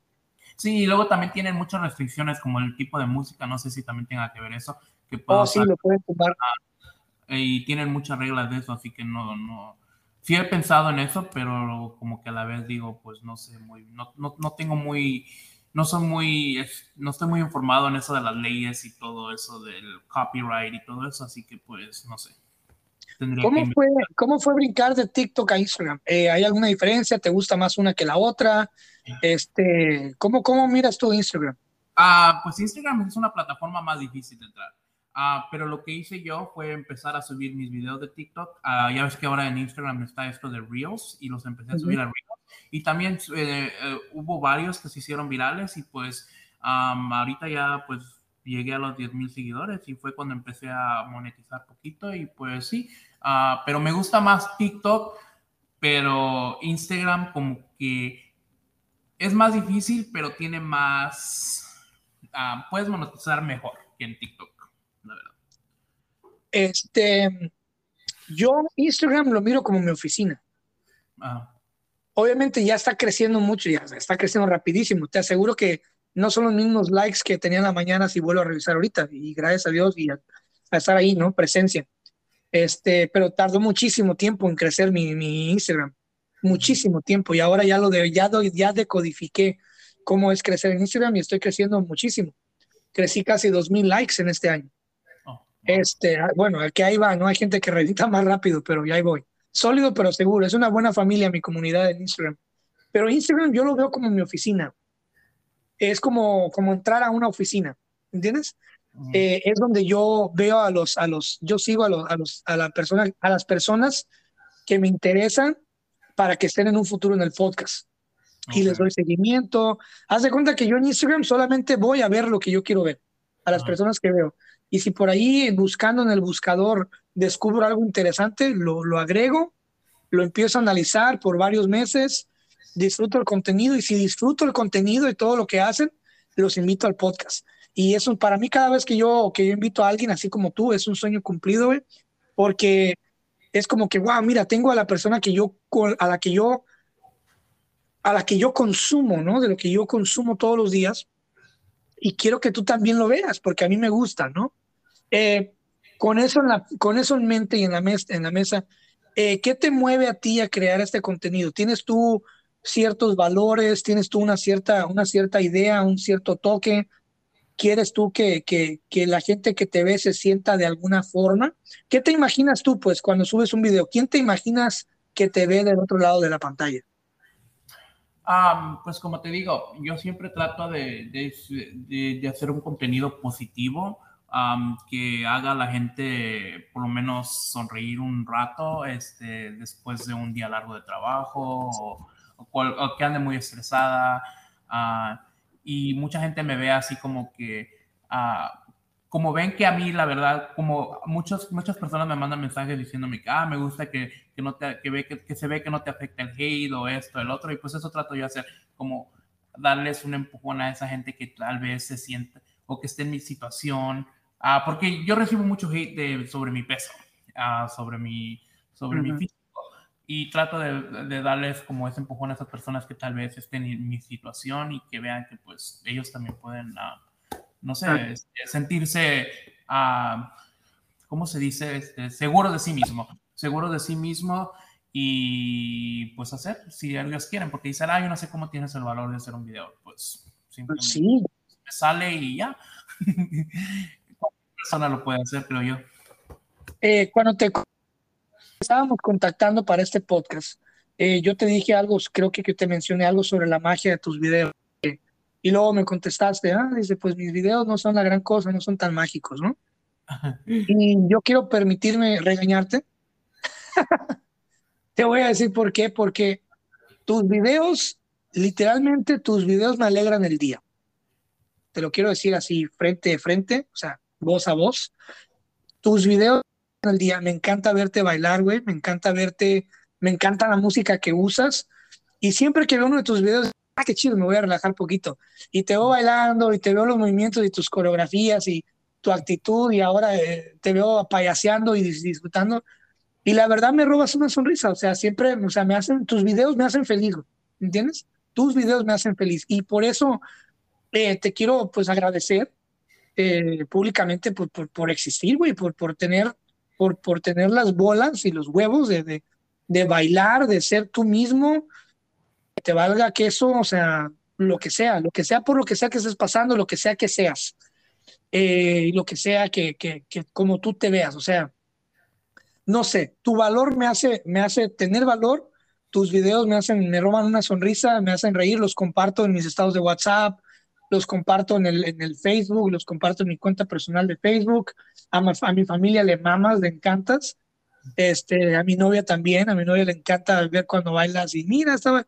Sí, y luego también tienen muchas restricciones como el tipo de música, no sé si también tenga que ver eso. Que oh, sí, lo pueden tomar. Y tienen muchas reglas de eso, así que no, no. Sí he pensado en eso, pero como que a la vez digo, pues no sé, muy, no, no, no tengo muy, no soy muy, no estoy muy informado en eso de las leyes y todo eso del copyright y todo eso, así que pues no sé. ¿Cómo fue, ¿Cómo fue brincar de TikTok a Instagram? Eh, ¿Hay alguna diferencia? ¿Te gusta más una que la otra? Este, ¿cómo, ¿Cómo miras tú Instagram? Ah, pues Instagram es una plataforma más difícil de entrar. Ah, pero lo que hice yo fue empezar a subir mis videos de TikTok. Ah, ya ves que ahora en Instagram está esto de Reels y los empecé a subir a Reels. Y también eh, eh, hubo varios que se hicieron virales y pues ahorita ya pues llegué a los 10 mil seguidores y fue cuando empecé a monetizar poquito y pues sí, uh, pero me gusta más TikTok, pero Instagram como que es más difícil, pero tiene más, uh, puedes monetizar mejor que en TikTok, la verdad. Este, yo Instagram lo miro como mi oficina. Obviamente ya está creciendo mucho, ya está creciendo rapidísimo. Te aseguro que no son los mismos likes que tenía en la mañana si vuelvo a revisar ahorita. Y gracias a Dios y a, estar ahí, ¿no? Presencia. Este, pero tardó muchísimo tiempo en crecer mi, mi Instagram. Muchísimo tiempo. Y ahora ya lo de, ya, ya decodifiqué cómo es crecer en Instagram y estoy creciendo muchísimo. Crecí casi 2000 likes en este año. Oh, este, ah, bueno, que ahí va, ¿no? Hay gente que reedita más rápido, pero ya ahí voy. Sólido, pero seguro. Es una buena familia mi comunidad en Instagram. Pero Instagram yo lo veo como mi oficina es como, como entrar a una oficina, ¿entiendes? Eh, es donde yo veo a los, a los, yo sigo a los, a los, a la persona, a las personas que me interesan para que estén en un futuro en el podcast. Y les doy seguimiento. Haz de cuenta que yo en Instagram solamente voy a ver lo que yo quiero ver, a las personas que veo. Y si por ahí buscando en el buscador descubro algo interesante, lo, lo agrego, lo empiezo a analizar por varios meses disfruto el contenido y si disfruto el contenido y todo lo que hacen, los invito al podcast. Y eso para mí cada vez que yo, que yo invito a alguien así como tú, es un sueño cumplido, porque es como que, wow, mira, tengo a la persona que yo, a la que yo, a la que yo consumo, ¿no? De lo que yo consumo todos los días. Y quiero que tú también lo veas, porque a mí me gusta, ¿no? Eh, con, eso en la, con eso en mente y en la, en la mesa, eh, ¿qué te mueve a ti a crear este contenido? ¿Tienes tú ciertos valores, tienes tú una cierta, una cierta idea, un cierto toque, quieres tú que, que, que, la gente que te ve se sienta de alguna forma. ¿Qué te imaginas tú, pues, cuando subes un video? ¿Quién te imaginas que te ve del otro lado de la pantalla? Pues como te digo, yo siempre trato de, de, de, hacer un contenido positivo que haga a la gente por lo menos sonreír un rato este, después de un día largo de trabajo o, o, que ande muy estresada. Ah, y mucha gente me ve así como que, ah, como ven que a mí, la verdad, como muchos, muchas personas me mandan mensajes diciéndome que, ah, me gusta que, que no te, que, ve, que, se ve que no te afecta el hate o esto, el otro, y pues eso trato yo de hacer, como darles un empujón a esa gente que tal vez se siente o que esté en mi situación, ah, porque yo recibo mucho hate de, sobre mi peso, sobre mi, sobre mi físico y trato de, darles como ese empujón a esas personas que tal vez estén en mi situación y que vean que pues ellos también pueden, ah, no sé, ah. sentirse, uh, ¿cómo se dice? Este, seguros de sí mismo, seguros de sí mismo y pues hacer si ellos quieren, porque dicen, ah, yo no sé cómo tienes el valor de hacer un video, pues simplemente sí. me sale y ya. [laughs] Cualquier persona lo puede hacer, creo yo. Eh, cuando te estábamos contactando para este podcast, eh, yo te dije algo, creo que, que te mencioné algo sobre la magia de tus videos. Y luego me contestaste, ah, dice, pues mis videos no son la gran cosa, no son tan mágicos, ¿no? Y yo quiero permitirme regañarte. [laughs] Te voy a decir por qué, porque tus videos, literalmente tus videos me alegran el día. Te lo quiero decir así, frente a frente, o sea, voz a voz. Tus videos el día, me encanta verte bailar, güey, me encanta verte, me encanta la música que usas. Y siempre que veo uno de tus videos, ah, qué chido, me voy a relajar poquito. Y te veo bailando y te veo los movimientos y tus coreografías y tu actitud y ahora eh, te veo payaseando y disfrutando. Y la verdad me robas una sonrisa, o sea, siempre, o sea, me hacen, tus videos me hacen feliz, ¿entiendes? Tus videos me hacen feliz. Y por eso eh, te quiero, pues, agradecer eh, públicamente por, por, por existir, güey, por, por tener por, por tener las bolas y los huevos de, de, de bailar, de ser tú mismo, te valga que eso, o sea, lo que sea, lo que sea por lo que sea que estés pasando, lo que sea que seas, eh, lo que sea que, que, que, como tú te veas, o sea, no sé, tu valor me hace, me hace tener valor, tus videos me hacen, me roban una sonrisa, me hacen reír, los comparto en mis estados de WhatsApp, los comparto en el, en el Facebook, los comparto en mi cuenta personal de Facebook, a, a mi familia le mamas, le encantas, este, a mi novia también, a mi novia le encanta ver cuando bailas y mira, estaba,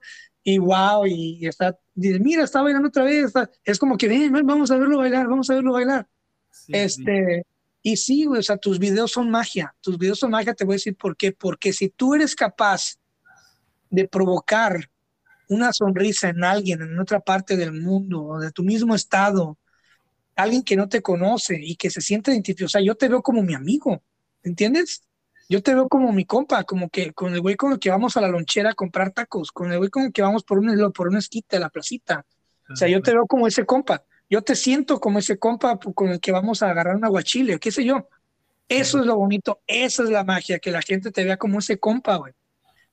y wow, y, está, dice, mira, está bailando otra vez, es como que ven, vamos a verlo bailar, vamos a verlo bailar. este, y sí, o sea, tus videos son magia, tus videos son magia, te voy a decir por qué, porque si tú eres capaz de provocar una sonrisa en alguien en otra parte del mundo o de tu mismo estado, alguien que no te conoce y que se siente identificado, o sea, yo te veo como mi amigo, ¿entiendes? Yo te veo como mi compa, como que con el güey con el que vamos a la lonchera a comprar tacos, con el güey con el que vamos por un, por un esquite a la placita. O sea, yo te veo como ese compa. Yo te siento como ese compa con el que vamos a agarrar un aguachile, qué sé yo. Eso es lo bonito, esa es la magia, que la gente te vea como ese compa, güey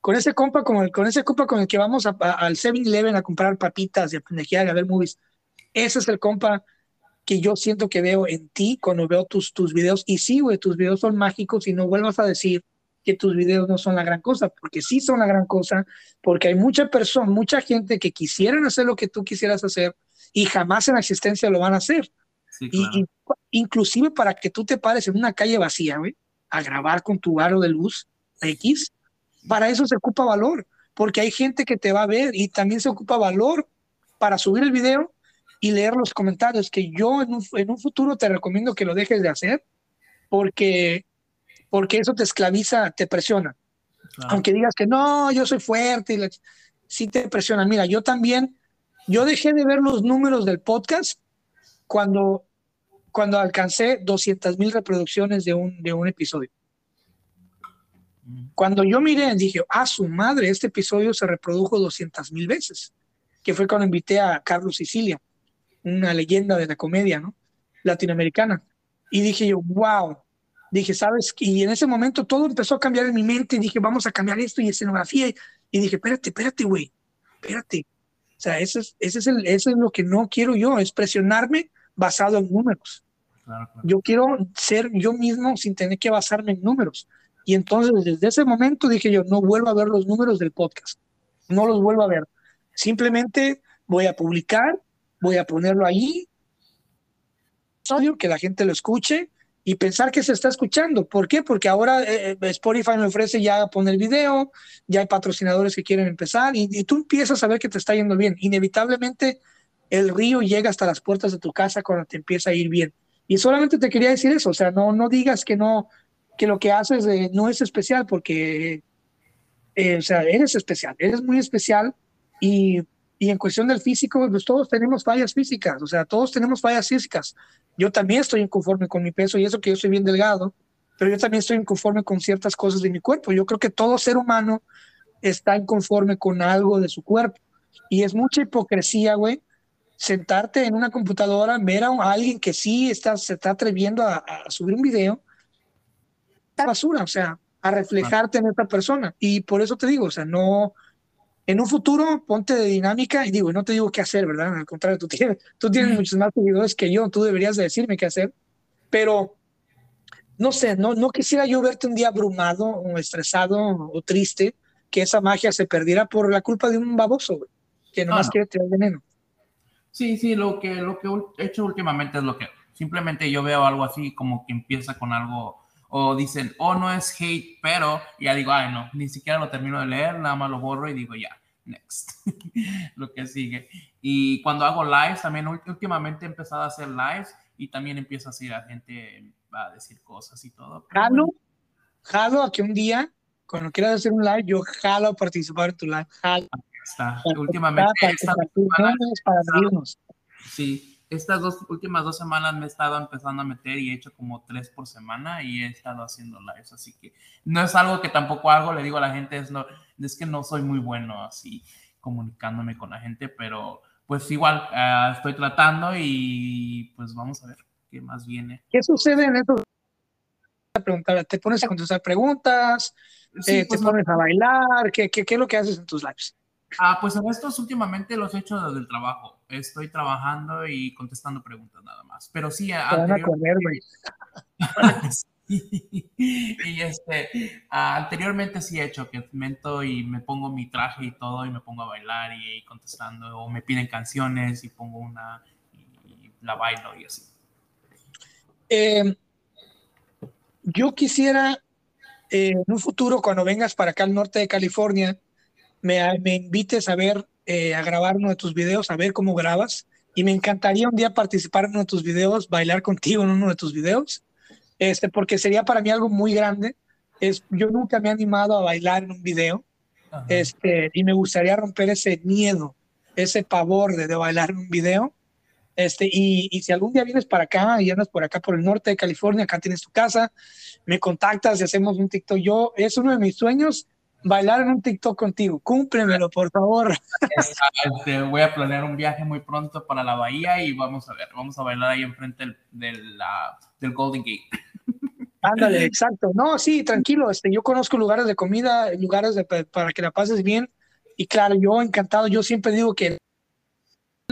con ese compa, con, el, con ese compa con el que vamos al 7-Eleven a comprar papitas y a pendejear y a ver movies. Ese es el compa que yo siento que veo en ti cuando veo tus, tus videos. Y sí, güey, tus videos son mágicos y no vuelvas a decir que tus videos no son la gran cosa, porque sí son la gran cosa, porque hay mucha persona, mucha gente que quisieran hacer lo que tú quisieras hacer y jamás en la existencia lo van a hacer. y, inclusive para que tú te pares en una calle vacía, güey, a grabar con tu aro de luz X, para eso se ocupa valor, porque hay gente que te va a ver y también se ocupa valor para subir el video y leer los comentarios, que yo en un, futuro te recomiendo que lo dejes de hacer, porque, porque eso te esclaviza, te presiona. Aunque digas que no, yo soy fuerte, y sí te presiona. Mira, yo también, yo dejé de ver los números del podcast cuando, cuando alcancé 200 mil reproducciones de un, de un episodio. Cuando yo miré, dije, ah, su madre, este episodio se reprodujo 200 mil veces, que fue cuando invité a Carlos Sicilia, una leyenda de la comedia, ¿no? Latinoamericana. Y dije yo, wow. Dije, ¿sabes? Y en ese momento todo empezó a cambiar en mi mente. Dije, vamos a cambiar esto y escenografía. Y dije, espérate, espérate, güey. Espérate. O sea, ese es, ese, es el, eso es lo que no quiero yo, es presionarme basado en números. Yo quiero ser yo mismo sin tener que basarme en números. Y entonces desde ese momento dije yo, no vuelvo a ver los números del podcast, no los vuelvo a ver. Simplemente voy a publicar, voy a ponerlo ahí, que la gente lo escuche y pensar que se está escuchando. ¿Por qué? Porque ahora eh, eh, Spotify me ofrece ya poner video, ya hay patrocinadores que quieren empezar y, y, tú empiezas a ver que te está yendo bien. Inevitablemente el río llega hasta las puertas de tu casa cuando te empieza a ir bien. Y solamente te quería decir eso, o sea, no, no digas que no, que lo que haces eh, no es especial porque, eh, o sea, eres especial, eres muy especial y, y, en cuestión del físico, pues todos tenemos fallas físicas, o sea, todos tenemos fallas físicas. Yo también estoy inconforme con mi peso y eso que yo soy bien delgado, pero yo también estoy inconforme con ciertas cosas de mi cuerpo. Yo creo que todo ser humano está inconforme con algo de su cuerpo y es mucha hipocresía, güey, sentarte en una computadora, ver a alguien que sí está, se está atreviendo a, a subir un video basura, o sea, a reflejarte en esta persona. Y por eso te digo, o sea, no, en un futuro ponte de dinámica y digo, no te digo qué hacer, ¿verdad? Al contrario, tú tienes, tú tienes muchos más seguidores que yo, tú deberías de decirme qué hacer, pero no sé, no, no quisiera yo verte un día abrumado o estresado o triste, que esa magia se perdiera por la culpa de un baboso, que nomás quiere tirar veneno. Sí, sí, lo que, lo que he hecho últimamente es lo que simplemente yo veo algo así como que empieza con algo o dicen, oh, no es hate, pero ya digo, ay, no, ni siquiera lo termino de leer, nada más lo borro y digo, ya, next, [laughs] lo que sigue. Y cuando hago lives, también últimamente he empezado a hacer lives y también empieza a ser la gente a decir cosas y todo. Jalo, jalo a que un día, cuando quieras hacer un live, yo jalo a participar en tu live, jalo. Está. Últimamente, para, sí, estas dos últimas dos semanas me he estado empezando a meter y he hecho como tres por semana y he estado haciendo lives, así que no es algo que tampoco hago, le digo a la gente, es, no, es que no soy muy bueno así comunicándome con la gente, pero pues igual uh, estoy tratando y pues vamos a ver qué más viene. ¿Qué sucede en eso? Preguntar, ¿Te pones a contestar preguntas? Sí, eh, ¿Te pues, pones a bailar? ¿Qué, qué, ¿Qué es lo que haces en tus lives? Ah, pues en estos últimamente los he hecho desde el trabajo. Estoy trabajando y contestando preguntas nada más. Pero sí, anteriormente, [laughs] y este, anteriormente sí he hecho que mento y me pongo mi traje y todo y me pongo a bailar y, contestando o me piden canciones y pongo una y, la bailo y así. Em, yo quisiera eh, en un futuro cuando vengas para acá al norte de California me, me invites a ver, eh, a grabar uno de tus videos, a ver cómo grabas. Y me encantaría un día participar en uno de tus videos, bailar contigo en uno de tus videos, este, porque sería para mí algo muy grande. Es, yo nunca me he animado a bailar en un video, este, y me gustaría romper ese miedo, ese pavor de, de bailar en un video. Este, y, y, si algún día vienes para acá y andas por acá por el norte de California, acá tienes tu casa, me contactas y hacemos un TikTok. Yo, es uno de mis sueños bailar en un TikTok contigo. Cúmplemelo, por favor. Este, voy a planear un viaje muy pronto para la bahía y vamos a ver, vamos a bailar ahí enfrente del, del, del Golden Gate. Ándale, exacto. No, sí, tranquilo. Este, yo conozco lugares de comida, lugares de, para que la pases bien. Y claro, yo encantado. Yo siempre digo que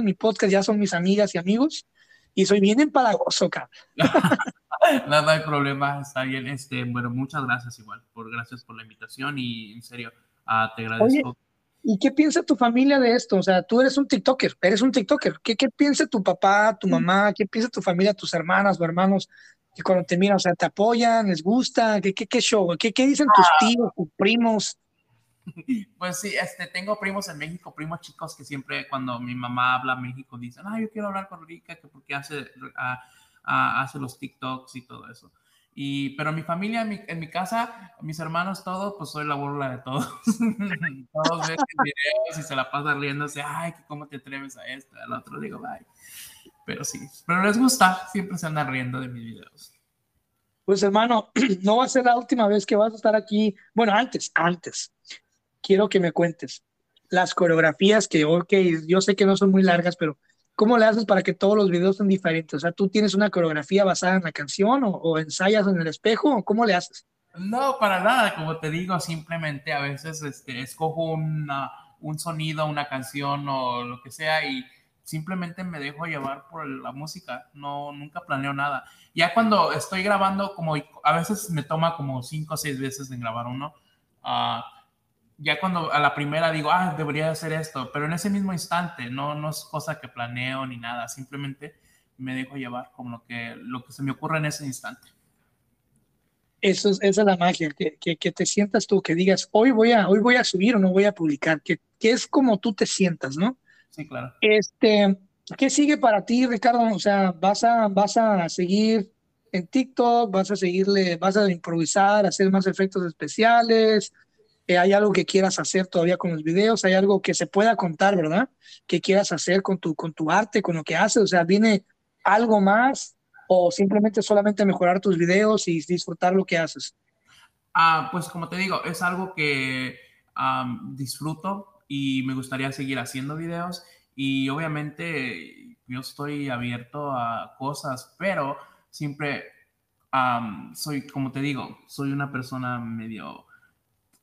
mi podcast ya son mis amigas y amigos y soy bien empalagoso, cabrón. [laughs] no, hay problema, está bien. Este, bueno, muchas gracias igual, por gracias por la invitación y en serio, ah, te agradezco. ¿Y qué piensa tu familia de esto? O sea, tú eres un TikToker, eres un TikToker. ¿Qué, qué piensa tu papá, tu mamá? ¿Qué piensa tu familia, tus hermanas o hermanos? Que cuando te miran, o sea, ¿te apoyan? ¿Les gusta? ¿Qué, qué, qué show? ¿Qué, qué dicen tus ah. tíos, tus primos? [laughs] Pues sí, este, tengo primos en México, primos chicos que siempre cuando mi mamá habla México dicen, ah, yo quiero hablar con Rica, que porque hace... Uh, hace los TikToks y todo eso. Y, pero mi familia, en mi, casa, mis hermanos, todos, pues soy la burla de todos. [laughs] todos ven videos y se la pasan riéndose, ay, ¿cómo te atreves a esto? Al otro digo, bye. Pero sí, pero les gusta, siempre se andan riendo de mis videos. Pues hermano, [clears throat] no va a ser la última vez que vas a estar aquí. Bueno, antes, antes, quiero que me cuentes las coreografías que, ok, yo sé que no son muy largas, pero ¿Cómo le haces para que todos los videos sean diferentes? O sea, ¿tú tienes una coreografía basada en la canción o, ensayas en el espejo o cómo le haces? No, para nada, como te digo, simplemente a veces este, escojo una, un sonido, una canción o lo que sea y simplemente me dejo llevar por la música, no, nunca planeo nada. Ya cuando estoy grabando, como a veces me toma como cinco o seis veces en grabar uno, uh, ya cuando a la primera digo, ah, debería hacer esto, pero en ese mismo instante, no, no es cosa que planeo ni nada, simplemente me dejo llevar como lo que, lo que se me ocurre en ese instante. Eso es, esa es la magia, que, que, que, te sientas tú, que digas, hoy voy a, hoy voy a subir o no voy a publicar, que, que es como tú te sientas, ¿no? Sí, claro. Este, ¿Qué sigue para ti, Ricardo? O sea, ¿vas a, vas a seguir en TikTok? ¿Vas a seguirle, vas a improvisar, hacer más efectos especiales? Eh, hay algo que quieras hacer todavía con los videos, hay algo que se pueda contar, ¿verdad? Que quieras hacer con tu, con tu arte, con lo que haces, o sea, viene algo más o simplemente solamente mejorar tus videos y disfrutar lo que haces. Ah, pues como te digo, es algo que disfruto y me gustaría seguir haciendo videos y obviamente yo estoy abierto a cosas, pero siempre soy, como te digo, soy una persona medio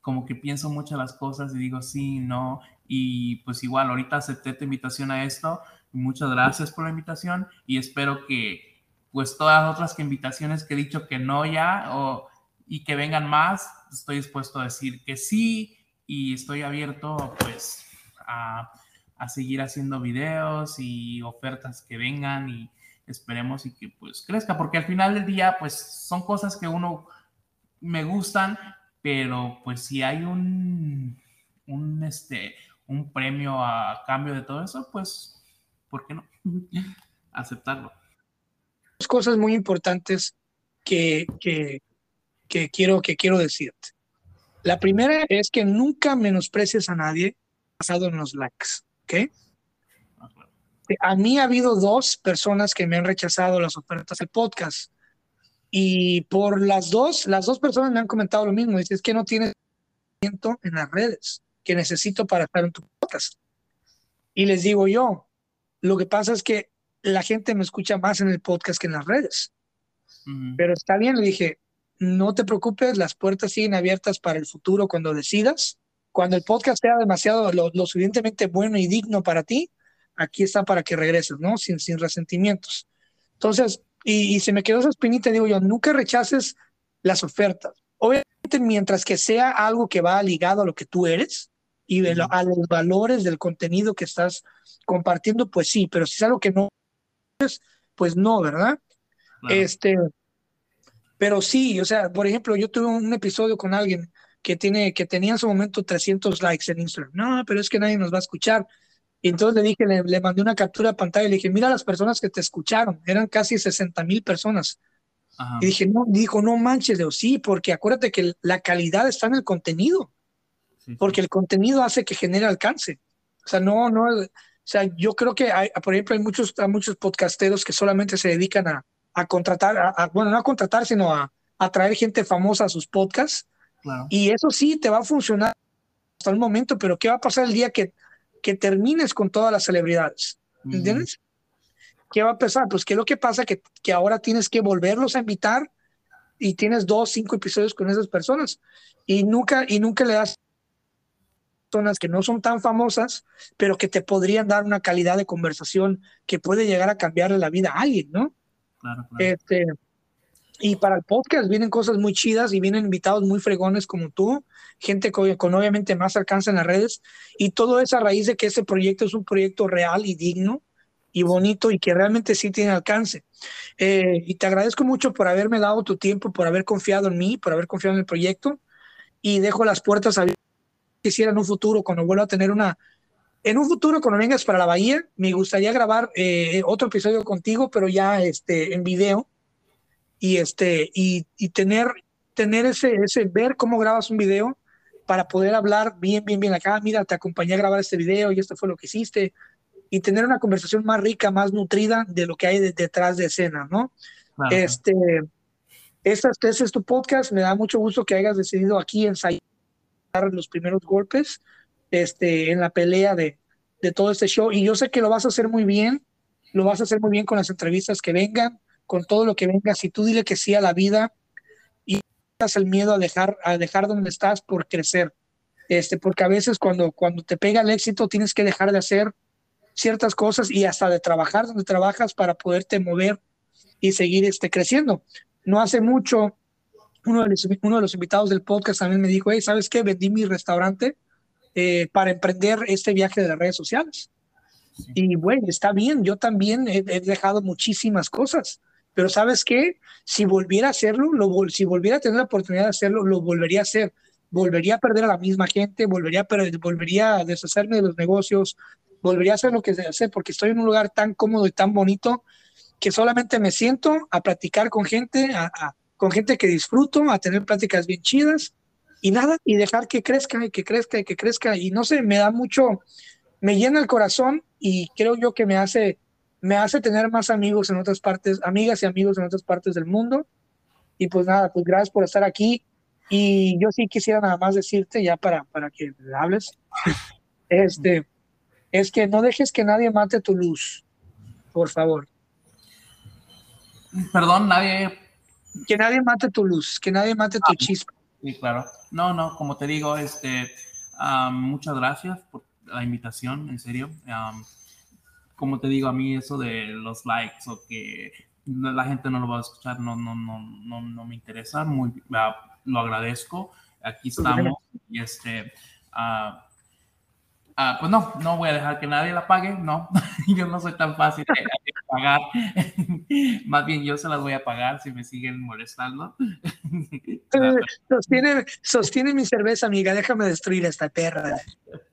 como que pienso mucho las cosas y digo sí, no, y pues igual ahorita acepté tu invitación a esto, muchas gracias por la invitación y espero que pues todas las otras que invitaciones que he dicho que no ya o, y que vengan más, estoy dispuesto a decir que sí y estoy abierto pues a, a seguir haciendo videos y ofertas que vengan y esperemos y que pues crezca, porque al final del día pues son cosas que uno me gustan, pero pues si hay un, un, este, un premio a cambio de todo eso, pues, ¿por qué no? [laughs] Aceptarlo. Dos cosas muy importantes que, que, que, quiero, que quiero decirte. La primera es que nunca menosprecies a nadie basado en los likes, ¿ok? Ah, a mí ha habido dos personas que me han rechazado las ofertas del podcast y por las dos, las dos personas me han comentado lo mismo. Dice, es que no tienes en las redes que necesito para estar en tu podcast. Y les digo yo, lo que pasa es que la gente me escucha más en el podcast que en las redes. Pero está bien, le dije, no te preocupes, las puertas siguen abiertas para el futuro cuando decidas. Cuando el podcast sea demasiado, lo, suficientemente bueno y digno para ti, aquí está para que regreses, ¿no? Sin, sin resentimientos. Entonces, y, se me quedó esa espinita, digo yo, nunca rechaces las ofertas. Obviamente, mientras que sea algo que va ligado a lo que tú eres y a los valores del contenido que estás compartiendo, pues sí, pero si es algo que no es, pues no, ¿verdad? Este, pero sí, o sea, por ejemplo, yo tuve un episodio con alguien que, tiene, que tenía en su momento 300 likes en Instagram. No, pero es que nadie nos va a escuchar. Y entonces le dije, le, mandé una captura de pantalla y le dije, mira las personas que te escucharon, eran casi 60 mil personas. Y dije, no, dijo, no manches, Leo, sí, porque acuérdate que la calidad está en el contenido, porque el contenido hace que genere alcance. O sea, no, no, o sea, yo creo que hay, por ejemplo, hay muchos, hay muchos podcasteros que solamente se dedican a, a contratar, a, bueno, no a contratar, sino a, a, traer gente famosa a sus podcasts. Y eso sí te va a funcionar hasta el momento, pero ¿qué va a pasar el día que que termines con todas las celebridades. ¿Entiendes? ¿Qué va a pasar? Pues ¿qué es lo que pasa? Que, que ahora tienes que volverlos a invitar y tienes dos, cinco episodios con esas personas y nunca, y nunca le das personas que no son tan famosas, pero que te podrían dar una calidad de conversación que puede llegar a cambiarle la vida a alguien, ¿no? Claro, claro. Este, y para el podcast vienen cosas muy chidas y vienen invitados muy fregones como tú, gente con, obviamente más alcance en las redes. Y todo es a raíz de que ese proyecto es un proyecto real y digno y bonito y que realmente sí tiene alcance. Eh, y te agradezco mucho por haberme dado tu tiempo, por haber confiado en mí, por haber confiado en el proyecto. Y dejo las puertas abiertas. Quisiera en un futuro, cuando vuelva a tener una, en un futuro, cuando vengas para la Bahía, me gustaría grabar eh, otro episodio contigo, pero ya este, en video y, este, y, y tener, tener ese, ese, ver cómo grabas un video para poder hablar bien, bien, bien acá, mira, te acompañé a grabar este video y esto fue lo que hiciste, y tener una conversación más rica, más nutrida de lo que hay detrás de escena, ¿no? Este, este, este es tu podcast, me da mucho gusto que hayas decidido aquí ensayar los primeros golpes este, en la pelea de, de todo este show, y yo sé que lo vas a hacer muy bien, lo vas a hacer muy bien con las entrevistas que vengan, con todo lo que venga, si tú dile que sí a la vida y el miedo a dejar, a dejar donde estás por crecer. Este, porque a veces cuando, cuando te pega el éxito tienes que dejar de hacer ciertas cosas y hasta de trabajar donde trabajas para poderte mover y seguir este, creciendo. No hace mucho, uno de, los, uno de los invitados del podcast también me dijo, hey, ¿sabes qué? Vendí mi restaurante eh, para emprender este viaje de las redes sociales. Y bueno, está bien, yo también he, he, dejado muchísimas cosas. Pero ¿sabes qué? Si volviera a hacerlo, lo, si volviera a tener la oportunidad de hacerlo, lo volvería a hacer. Volvería a perder a la misma gente, volvería volvería a deshacerme de los negocios, volvería a hacer lo que se hace porque estoy en un lugar tan cómodo y tan bonito que solamente me siento a platicar con gente, con gente que disfruto, a tener pláticas bien chidas y nada, y dejar que crezca y que crezca y que crezca. Y no sé, me da mucho, me llena el corazón y creo yo que me hace me hace tener más amigos en otras partes, amigas y amigos en otras partes del mundo. Y pues nada, pues gracias por estar aquí. Y yo sí quisiera nada más decirte, ya para, para que hables, [laughs] este, es que no dejes que nadie mate tu luz, por favor. Perdón, nadie. Que nadie mate tu luz, que nadie mate tu ah, chispa. Sí, claro. No, no, como te digo, este, ah, muchas gracias por la invitación, en serio como te digo, a mí eso de los likes o que la gente no lo va a escuchar no, no, no, no, no me interesa, muy, ah, lo agradezco, aquí estamos y este, uh, pues no, no voy a dejar que nadie la pague, no, [laughs] yo no soy tan fácil de, pagar, [laughs] más bien yo se las voy a pagar si me siguen molestando. [laughs] sostiene, sostiene mi cerveza, amiga. Déjame destruir esta perra.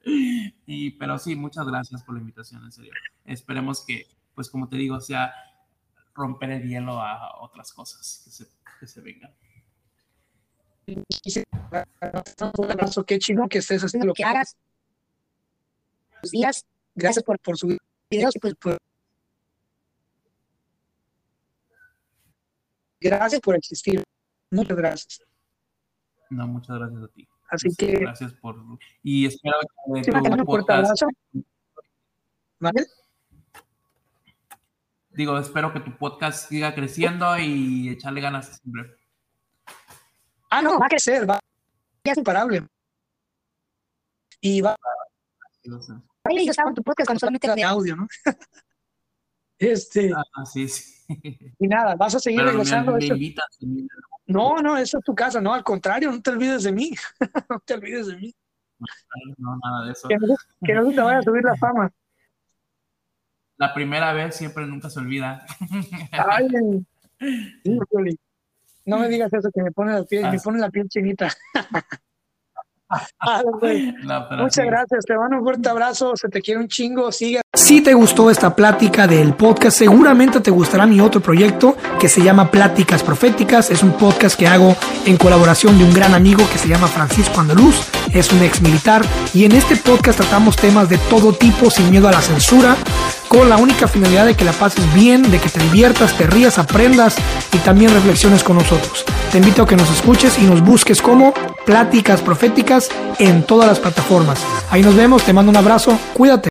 Y, pero sí, muchas gracias por la invitación, en serio. Esperemos que, pues como te digo, sea romper el hielo a otras cosas que se, que se vengan. Un abrazo, qué chino que estés haciendo lo que hagas. Días. Gracias por, por subir videos y pues por Gracias por existir. Muchas gracias. No, muchas gracias a ti. Así que. Gracias por. Y espero que sí, tu podcast. ¿Vale? Digo, espero que tu podcast siga creciendo y echarle ganas siempre. Ah, no, va a crecer, va. Es imparable. Y va. Yo estaba en tu podcast cuando solamente de audio, ¿no? [laughs] este. Ah, sí, sí. Y nada, vas a seguir regresando. no, no, eso es tu casa, no, al contrario, no te olvides de mí. [laughs] no te olvides de mí. No, nada de eso. Que no, que no te vaya a subir la [laughs] fama. La primera vez siempre nunca se olvida. Ay, no me digas eso, que me pone la piel, me pone la piel chinita. Ah, Muchas gracias, te mando un fuerte abrazo, se te quiere un chingo, sigue. Si te gustó esta plática del podcast, seguramente te gustará mi otro proyecto que se llama Pláticas Proféticas. Es un podcast que hago en colaboración de un gran amigo que se llama Francisco Andaluz, es un ex militar y en este podcast tratamos temas de todo tipo sin miedo a la censura con la única finalidad de que la pases bien, de que te diviertas, te rías, aprendas y también reflexiones con nosotros. Te invito a que nos escuches y nos busques como Pláticas Proféticas en todas las plataformas. Ahí nos vemos, te mando un abrazo, cuídate.